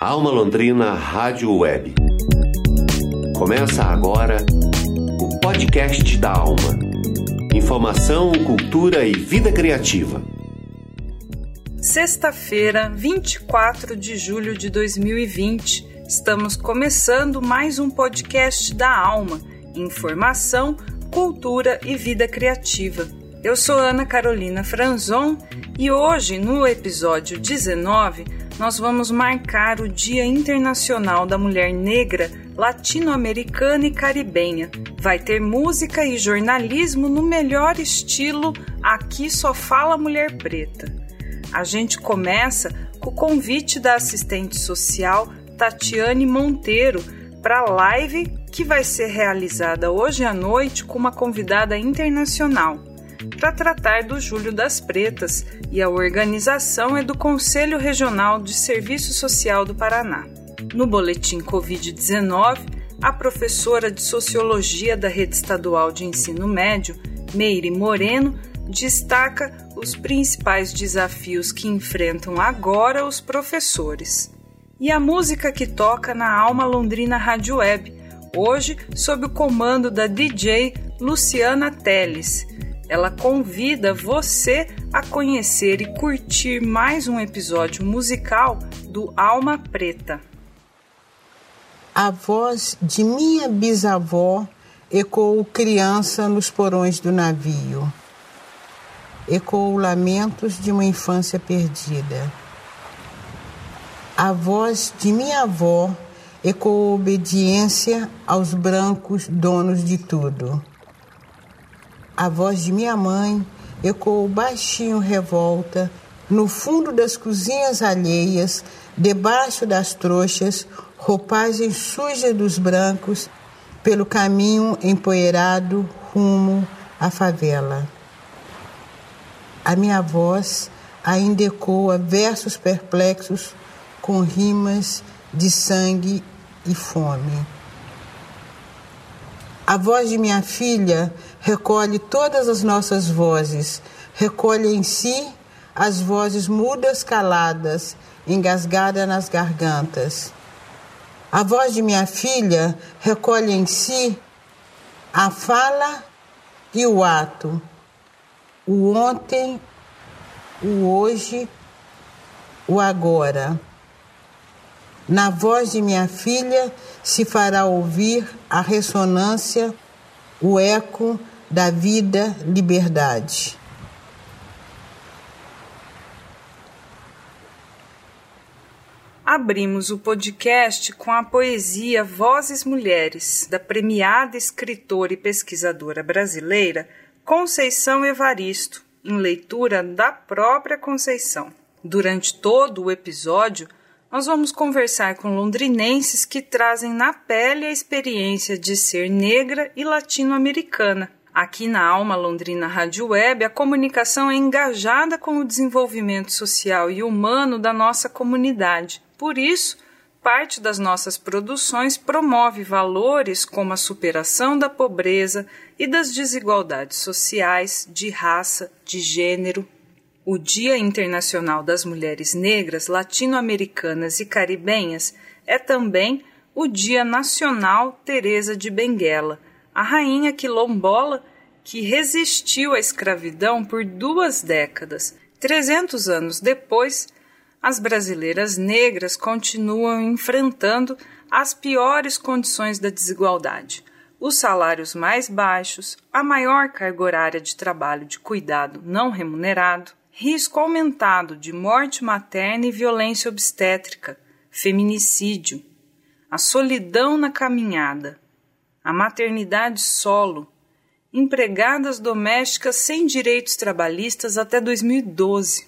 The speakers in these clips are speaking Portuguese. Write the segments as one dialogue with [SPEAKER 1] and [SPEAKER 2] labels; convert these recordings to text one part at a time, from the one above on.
[SPEAKER 1] Alma Londrina Rádio Web. Começa agora o podcast da Alma. Informação, cultura e vida criativa.
[SPEAKER 2] Sexta-feira, 24 de julho de 2020. Estamos começando mais um podcast da Alma. Informação, cultura e vida criativa. Eu sou Ana Carolina Franzon e hoje, no episódio 19, nós vamos marcar o Dia Internacional da Mulher Negra, Latino-Americana e Caribenha. Vai ter música e jornalismo no melhor estilo Aqui Só Fala Mulher Preta. A gente começa com o convite da assistente social Tatiane Monteiro para a live que vai ser realizada hoje à noite com uma convidada internacional para tratar do Julho das Pretas e a organização é do Conselho Regional de Serviço Social do Paraná. No boletim Covid-19, a professora de Sociologia da Rede Estadual de Ensino Médio, Meire Moreno, destaca os principais desafios que enfrentam agora os professores. E a música que toca na Alma Londrina Rádio Web, hoje sob o comando da DJ Luciana Teles ela convida você a conhecer e curtir mais um episódio musical do Alma Preta.
[SPEAKER 3] A voz de minha bisavó ecoou criança nos porões do navio. Ecoou lamentos de uma infância perdida. A voz de minha avó ecoou obediência aos brancos donos de tudo. A voz de minha mãe ecoou baixinho revolta no fundo das cozinhas alheias, debaixo das trouxas, roupagens sujas dos brancos, pelo caminho empoeirado rumo à favela. A minha voz ainda ecoa versos perplexos com rimas de sangue e fome. A voz de minha filha recolhe todas as nossas vozes, recolhe em si as vozes mudas caladas, engasgadas nas gargantas. A voz de minha filha recolhe em si a fala e o ato, o ontem, o hoje, o agora. Na voz de minha filha se fará ouvir a ressonância, o eco da vida, liberdade.
[SPEAKER 2] Abrimos o podcast com a poesia Vozes Mulheres, da premiada escritora e pesquisadora brasileira Conceição Evaristo, em leitura da própria Conceição. Durante todo o episódio, nós vamos conversar com londrinenses que trazem na pele a experiência de ser negra e latino-americana Aqui na Alma Londrina Rádio Web, a comunicação é engajada com o desenvolvimento social e humano da nossa comunidade. Por isso, parte das nossas produções promove valores como a superação da pobreza e das desigualdades sociais, de raça, de gênero. O Dia Internacional das Mulheres Negras, Latino-Americanas e Caribenhas é também o Dia Nacional Teresa de Benguela a rainha quilombola que resistiu à escravidão por duas décadas. Trezentos anos depois, as brasileiras negras continuam enfrentando as piores condições da desigualdade. Os salários mais baixos, a maior carga horária de trabalho de cuidado não remunerado, risco aumentado de morte materna e violência obstétrica, feminicídio, a solidão na caminhada, a maternidade solo, empregadas domésticas sem direitos trabalhistas até 2012.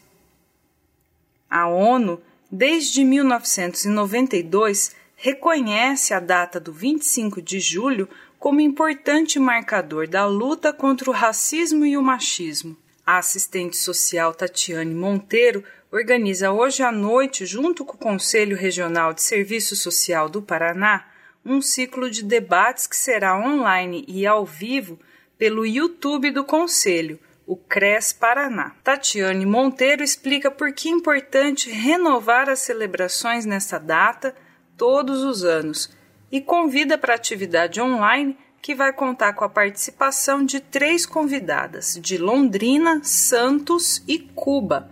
[SPEAKER 2] A ONU, desde 1992, reconhece a data do 25 de julho como importante marcador da luta contra o racismo e o machismo. A assistente social Tatiane Monteiro organiza hoje à noite, junto com o Conselho Regional de Serviço Social do Paraná, um ciclo de debates que será online e ao vivo pelo YouTube do Conselho, o CRES Paraná. Tatiane Monteiro explica por que é importante renovar as celebrações nessa data todos os anos e convida para atividade online que vai contar com a participação de três convidadas de Londrina, Santos e Cuba.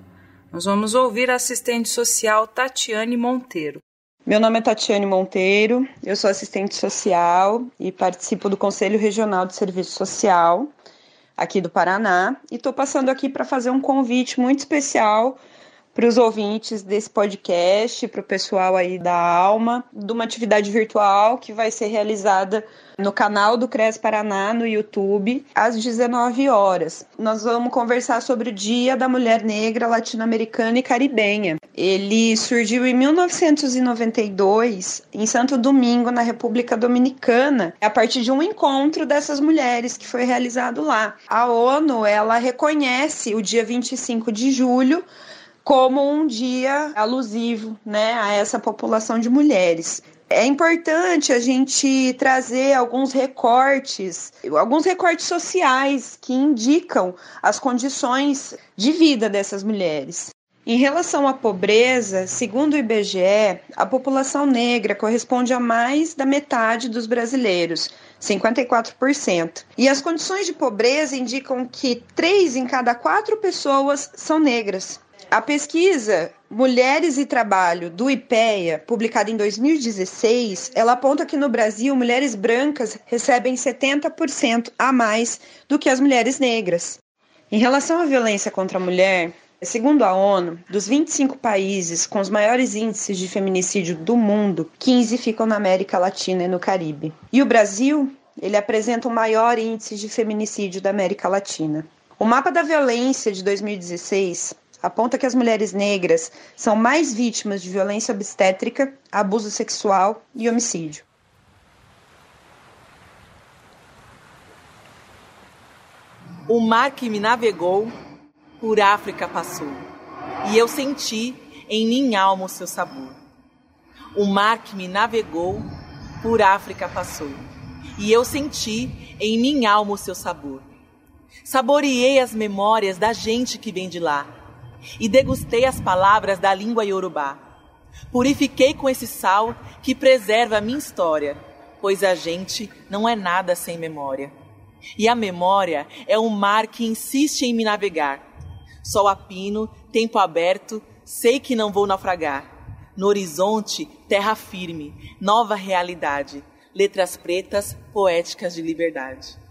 [SPEAKER 2] Nós vamos ouvir a assistente social Tatiane Monteiro.
[SPEAKER 4] Meu nome é Tatiane Monteiro, eu sou assistente social e participo do Conselho Regional de Serviço Social aqui do Paraná e estou passando aqui para fazer um convite muito especial para os ouvintes desse podcast, para o pessoal aí da Alma, de uma atividade virtual que vai ser realizada no canal do CRES Paraná no YouTube, às 19 horas. Nós vamos conversar sobre o Dia da Mulher Negra Latino-Americana e Caribenha. Ele surgiu em 1992 em Santo Domingo, na República Dominicana, a partir de um encontro dessas mulheres que foi realizado lá. A ONU, ela reconhece o dia 25 de julho como um dia alusivo né, a essa população de mulheres. É importante a gente trazer alguns recortes, alguns recortes sociais que indicam as condições de vida dessas mulheres. Em relação à pobreza, segundo o IBGE, a população negra corresponde a mais da metade dos brasileiros, 54%. E as condições de pobreza indicam que três em cada quatro pessoas são negras. A pesquisa Mulheres e Trabalho do IPEA, publicada em 2016, ela aponta que no Brasil mulheres brancas recebem 70% a mais do que as mulheres negras. Em relação à violência contra a mulher, segundo a ONU, dos 25 países com os maiores índices de feminicídio do mundo, 15 ficam na América Latina e no Caribe. E o Brasil, ele apresenta o maior índice de feminicídio da América Latina. O mapa da violência de 2016 aponta que as mulheres negras são mais vítimas de violência obstétrica, abuso sexual e homicídio.
[SPEAKER 5] O mar que me navegou, por África passou, e eu senti em minha alma o seu sabor. O mar que me navegou, por África passou, e eu senti em minha alma o seu sabor. Saboreei as memórias da gente que vem de lá e degustei as palavras da língua iorubá. Purifiquei com esse sal que preserva a minha história, pois a gente não é nada sem memória. E a memória é um mar que insiste em me navegar. Sol a pino, tempo aberto, sei que não vou naufragar. No horizonte, terra firme, nova realidade, letras pretas, poéticas de liberdade.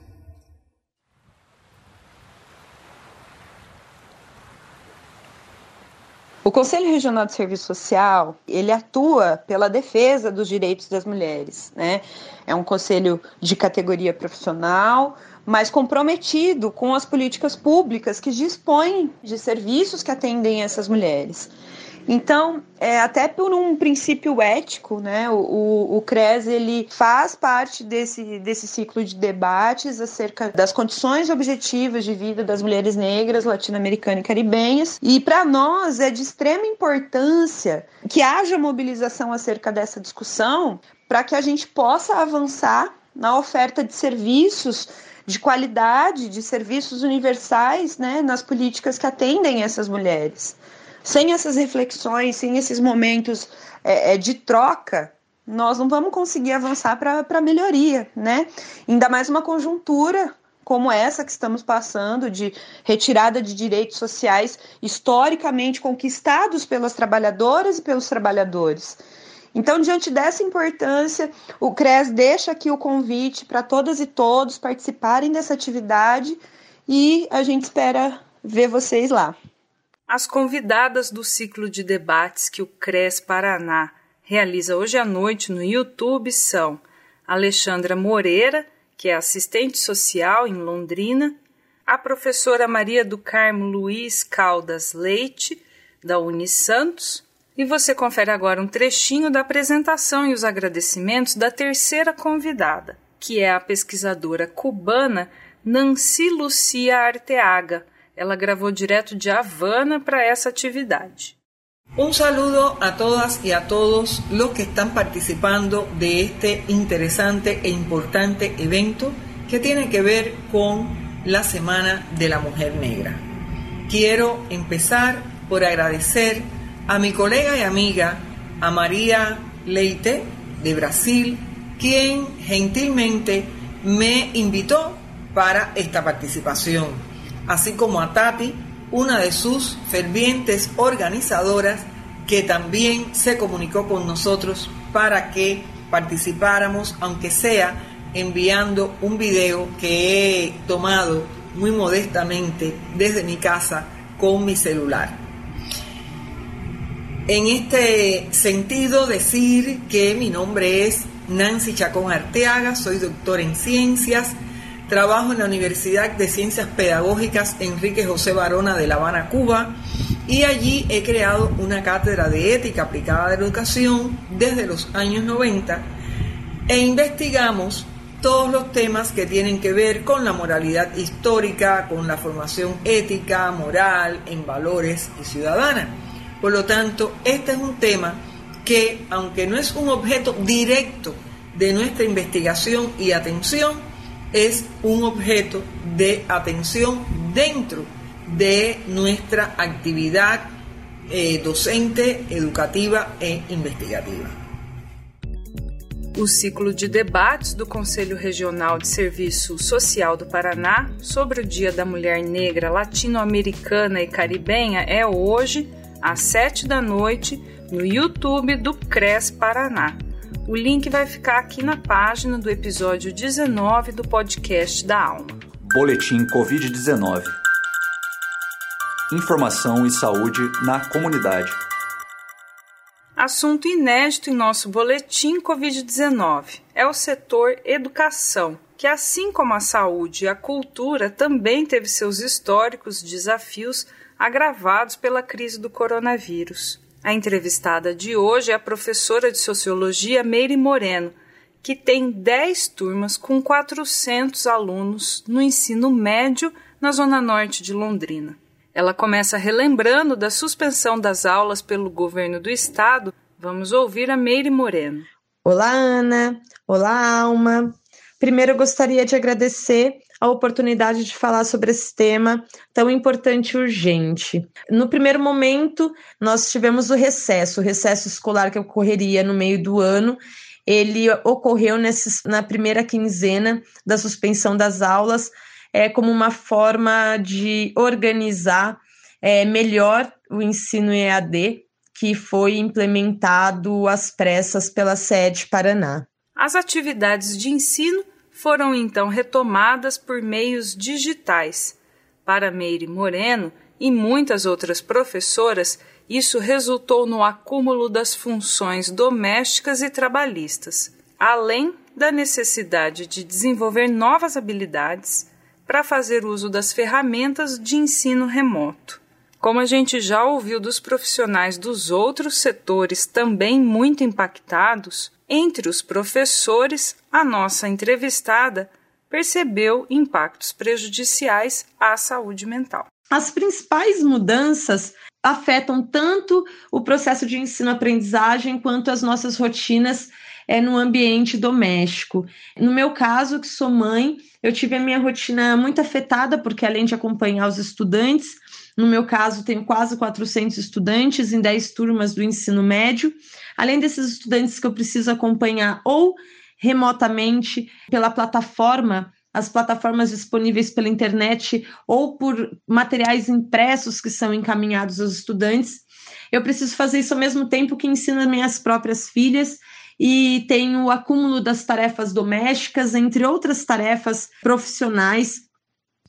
[SPEAKER 4] O Conselho Regional de Serviço Social, ele atua pela defesa dos direitos das mulheres, né? É um conselho de categoria profissional, mas comprometido com as políticas públicas que dispõem de serviços que atendem essas mulheres. Então, é, até por um princípio ético, né, o, o, CRES ele faz parte desse, desse ciclo de debates acerca das condições objetivas de vida das mulheres negras, latino-americanas e caribenhas. E para nós é de extrema importância que haja mobilização acerca dessa discussão para que a gente possa avançar na oferta de serviços de qualidade, de serviços universais, né, nas políticas que atendem essas mulheres. Sem essas reflexões, sem esses momentos é, é de troca, nós não vamos conseguir avançar para melhoria, né? Ainda mais uma conjuntura como essa que estamos passando, de retirada de direitos sociais historicamente conquistados pelas trabalhadoras e pelos trabalhadores. Então, diante dessa importância, o CRES deixa aqui o convite para todas e todos participarem dessa atividade e a gente espera ver vocês lá.
[SPEAKER 2] As convidadas do ciclo de debates que o CRES Paraná realiza hoje à noite no YouTube são Alexandra Moreira, que é assistente social em Londrina, a professora Maria do Carmo Luiz Caldas Leite, da Unisantos, e você confere agora um trechinho da apresentação e os agradecimentos da terceira convidada, que é a pesquisadora cubana Nancy Lucia Arteaga, ela gravou direto de Havana para essa actividade.
[SPEAKER 6] Un saludo a todas y a todos los que están participando de este interesante e importante evento que tiene que ver con la Semana de la Mujer Negra. Quiero empezar por agradecer a mi colega y amiga, a María Leite, de Brasil, quien gentilmente me invitó para esta participación, así como a Tati, una de sus fervientes organizadoras, que también se comunicó con nosotros para que participáramos, aunque sea enviando un video que he tomado muy modestamente desde mi casa con mi celular. En este sentido, decir que mi nombre es Nancy Chacón Arteaga, soy doctor en ciencias, trabajo en la Universidad de Ciencias Pedagógicas Enrique José Barona de La Habana, Cuba, y allí he creado una cátedra de ética aplicada de la educación desde los años 90 e investigamos todos los temas que tienen que ver con la moralidad histórica, con la formación ética, moral, en valores y ciudadana. Por lo tanto, este es un tema que, aunque no es un objeto directo de nuestra investigación y atención, es un objeto de atención dentro de nuestra actividad eh, docente, educativa e investigativa.
[SPEAKER 2] O ciclo de debates do Conselho Regional de Serviço Social do Paraná sobre o Dia da Mulher Negra Latino-Americana e Caribenha é hoje, às sete da noite, no YouTube do CRES Paraná. O link vai ficar aqui na página do episódio 19 do podcast da Alma.
[SPEAKER 7] Boletim Covid-19 Informação e saúde na comunidade.
[SPEAKER 2] Assunto inédito em nosso boletim Covid-19 é o setor educação, que, assim como a saúde e a cultura, também teve seus históricos desafios agravados pela crise do coronavírus. A entrevistada de hoje é a professora de sociologia Meire Moreno, que tem 10 turmas com 400 alunos no ensino médio na zona norte de Londrina. Ela começa relembrando da suspensão das aulas pelo governo do estado. Vamos ouvir a Meire Moreno.
[SPEAKER 8] Olá, Ana. Olá, Alma. Primeiro, gostaria de agradecer a oportunidade de falar sobre esse tema tão importante e urgente. No primeiro momento, nós tivemos o recesso, o recesso escolar que ocorreria no meio do ano. Ele ocorreu nesse, na primeira quinzena da suspensão das aulas, é, como uma forma de organizar é, melhor o ensino EAD, que foi implementado às pressas pela sede Paraná.
[SPEAKER 2] As atividades de ensino foram então retomadas por meios digitais. Para Meire Moreno e muitas outras professoras, isso resultou no acúmulo das funções domésticas e trabalhistas, além da necessidade de desenvolver novas habilidades para fazer uso das ferramentas de ensino remoto. Como a gente já ouviu dos profissionais dos outros setores também muito impactados, entre os professores, a nossa entrevistada percebeu impactos prejudiciais à saúde mental.
[SPEAKER 8] As principais mudanças afetam tanto o processo de ensino-aprendizagem quanto as nossas rotinas é, no ambiente doméstico. No meu caso, que sou mãe, eu tive a minha rotina muito afetada, porque além de acompanhar os estudantes, no meu caso, tenho quase 400 estudantes em 10 turmas do ensino médio. Além desses estudantes que eu preciso acompanhar ou remotamente pela plataforma, as plataformas disponíveis pela internet ou por materiais impressos que são encaminhados aos estudantes, eu preciso fazer isso ao mesmo tempo que ensino minhas próprias filhas e tenho o acúmulo das tarefas domésticas, entre outras tarefas profissionais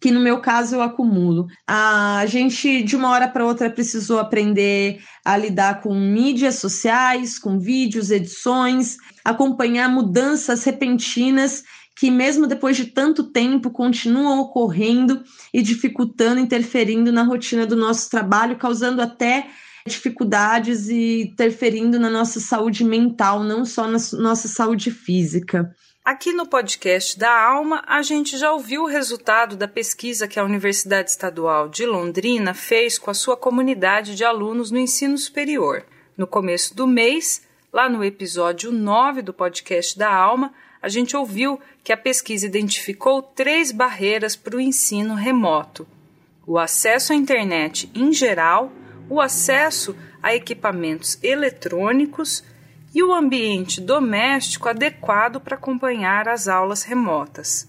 [SPEAKER 8] que no meu caso eu acumulo. A gente de uma hora para outra precisou aprender a lidar com mídias sociais, com vídeos, edições, acompanhar mudanças repentinas que mesmo depois de tanto tempo continuam ocorrendo e dificultando, interferindo na rotina do nosso trabalho, causando até dificuldades e interferindo na nossa saúde mental, não só na nossa saúde física.
[SPEAKER 2] Aqui no podcast da Alma, a gente já ouviu o resultado da pesquisa que a Universidade Estadual de Londrina fez com a sua comunidade de alunos no ensino superior. No começo do mês, lá no episódio 9 do podcast da Alma, a gente ouviu que a pesquisa identificou três barreiras para o ensino remoto: o acesso à internet em geral, o acesso a equipamentos eletrônicos e o ambiente doméstico adequado para acompanhar as aulas remotas.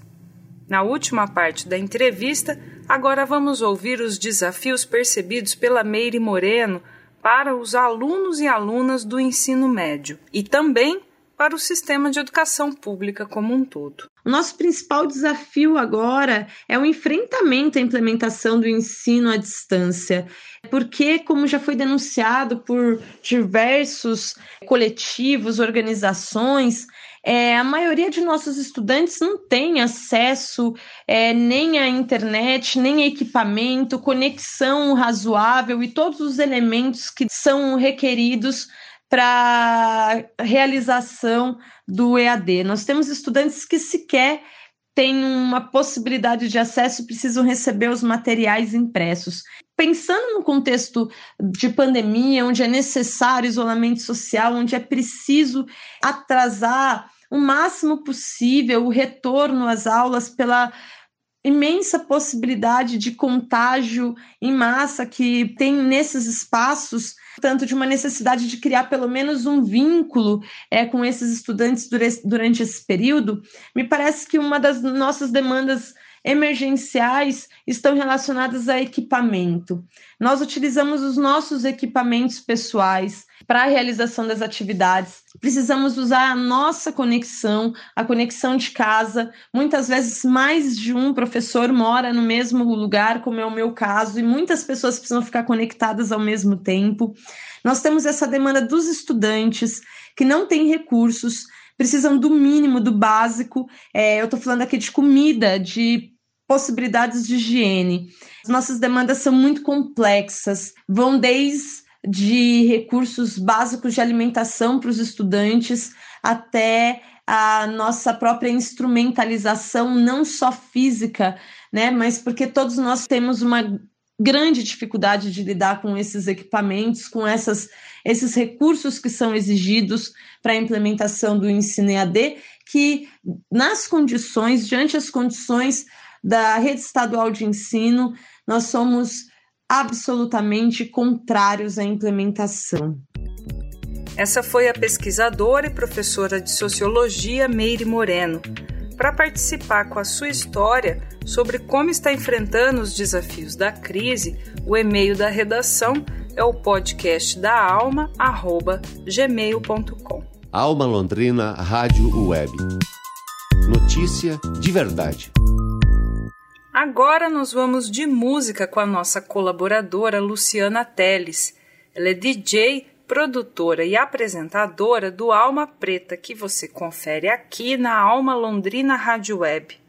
[SPEAKER 2] Na última parte da entrevista, agora vamos ouvir os desafios percebidos pela Meire Moreno para os alunos e alunas do ensino médio e também para o sistema de educação pública como um todo.
[SPEAKER 8] O nosso principal desafio agora é o enfrentamento à implementação do ensino à distância, porque, como já foi denunciado por diversos coletivos, organizações, é, a maioria de nossos estudantes não tem acesso é, nem à internet, nem equipamento, conexão razoável e todos os elementos que são requeridos para realização do EAD. Nós temos estudantes que sequer têm uma possibilidade de acesso e precisam receber os materiais impressos. Pensando no contexto de pandemia, onde é necessário isolamento social, onde é preciso atrasar o máximo possível o retorno às aulas pela imensa possibilidade de contágio em massa que tem nesses espaços, tanto de uma necessidade de criar pelo menos um vínculo é, com esses estudantes durante esse período, me parece que uma das nossas demandas emergenciais estão relacionadas a equipamento. Nós utilizamos os nossos equipamentos pessoais para a realização das atividades. Precisamos usar a nossa conexão, a conexão de casa. Muitas vezes mais de um professor mora no mesmo lugar, como é o meu caso, e muitas pessoas precisam ficar conectadas ao mesmo tempo. Nós temos essa demanda dos estudantes que não têm recursos, precisam do mínimo, do básico. É, eu estou falando aqui de comida, de possibilidades de higiene. As nossas demandas são muito complexas, vão desde de recursos básicos de alimentação para os estudantes até a nossa própria instrumentalização, não só física, né, mas porque todos nós temos uma grande dificuldade de lidar com esses equipamentos, com essas, esses recursos que são exigidos para a implementação do ensino EAD, que nas condições, diante as condições da rede estadual de ensino, nós somos absolutamente contrários à implementação.
[SPEAKER 2] Essa foi a pesquisadora e professora de sociologia Meire Moreno, para participar com a sua história sobre como está enfrentando os desafios da crise. O e-mail da redação é o podcast da alma gmail.com.
[SPEAKER 1] Alma Londrina Rádio Web. Notícia de verdade.
[SPEAKER 2] Agora nós vamos de música com a nossa colaboradora Luciana Teles. Ela é DJ, produtora e apresentadora do Alma Preta, que você confere aqui na Alma Londrina Rádio Web.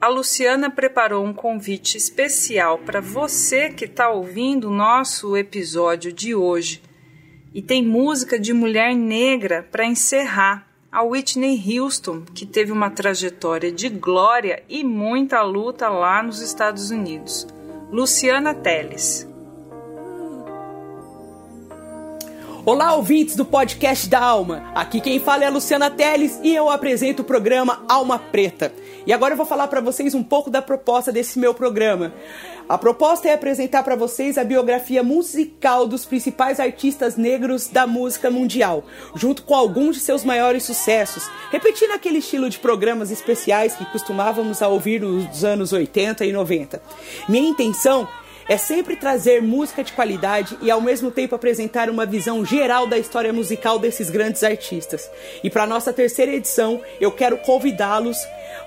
[SPEAKER 2] A Luciana preparou um convite especial para você que está ouvindo o nosso episódio de hoje. E tem música de mulher negra para encerrar a Whitney Houston, que teve uma trajetória de glória e muita luta lá nos Estados Unidos. Luciana Teles.
[SPEAKER 9] Olá, ouvintes do podcast da Alma. Aqui quem fala é a Luciana Teles e eu apresento o programa Alma Preta. E agora eu vou falar para vocês um pouco da proposta desse meu programa. A proposta é apresentar para vocês a biografia musical dos principais artistas negros da música mundial, junto com alguns de seus maiores sucessos, repetindo aquele estilo de programas especiais que costumávamos a ouvir nos anos 80 e 90. Minha intenção é sempre trazer música de qualidade e ao mesmo tempo apresentar uma visão geral da história musical desses grandes artistas. E para nossa terceira edição, eu quero convidá-los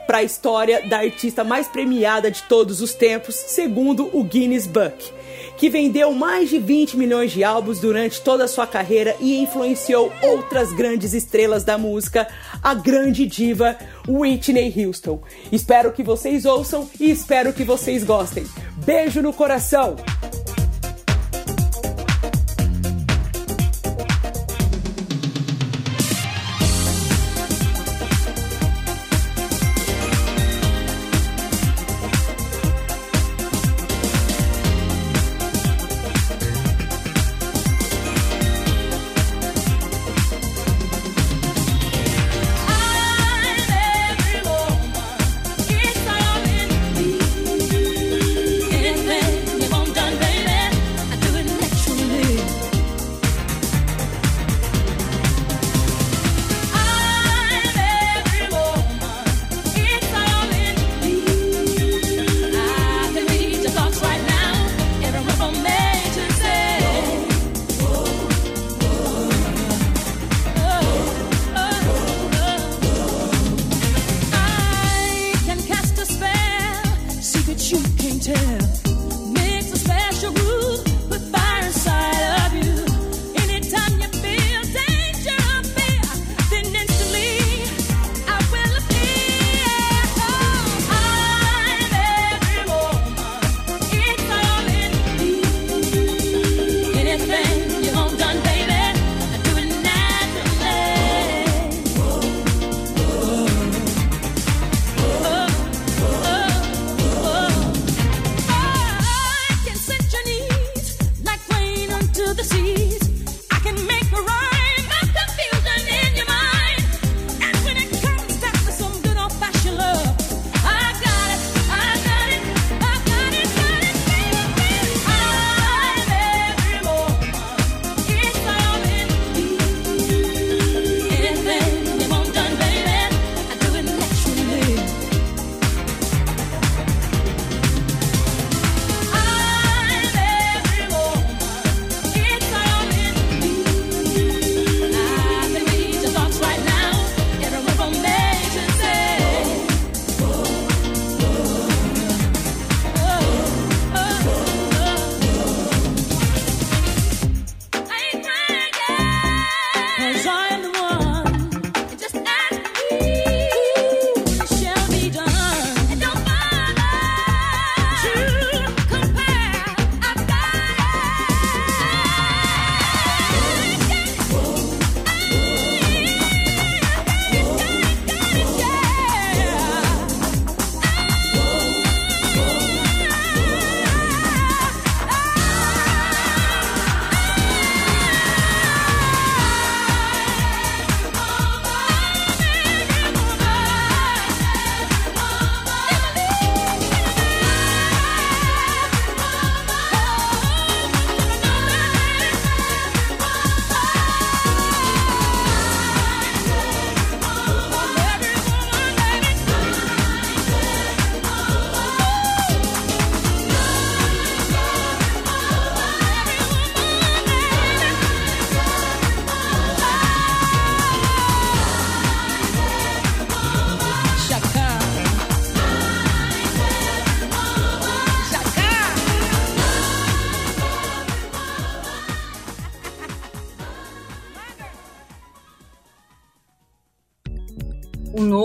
[SPEAKER 9] para a história da artista mais premiada de todos os tempos, segundo o Guinness Book, que vendeu mais de 20 milhões de álbuns durante toda a sua carreira e influenciou outras grandes estrelas da música, a grande diva Whitney Houston. Espero que vocês ouçam e espero que vocês gostem. Beijo no coração!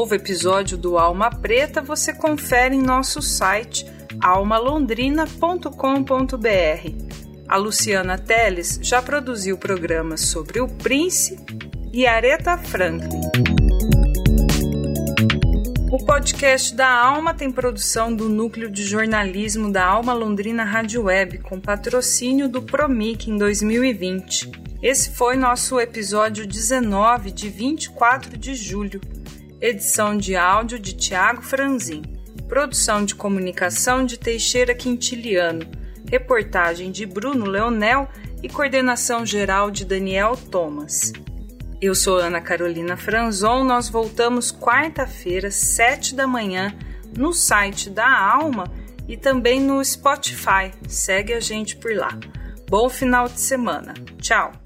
[SPEAKER 2] Novo episódio do Alma Preta você confere em nosso site almalondrina.com.br. A Luciana Teles já produziu programas sobre o Prince e Aretha Franklin. O podcast da Alma tem produção do Núcleo de Jornalismo da Alma Londrina Rádio Web, com patrocínio do Promic em 2020. Esse foi nosso episódio 19, de 24 de julho. Edição de áudio de Tiago Franzin. Produção de comunicação de Teixeira Quintiliano. Reportagem de Bruno Leonel e coordenação geral de Daniel Thomas. Eu sou Ana Carolina Franzon. Nós voltamos quarta-feira, sete da manhã, no site da Alma e também no Spotify. Segue a gente por lá. Bom final de semana. Tchau!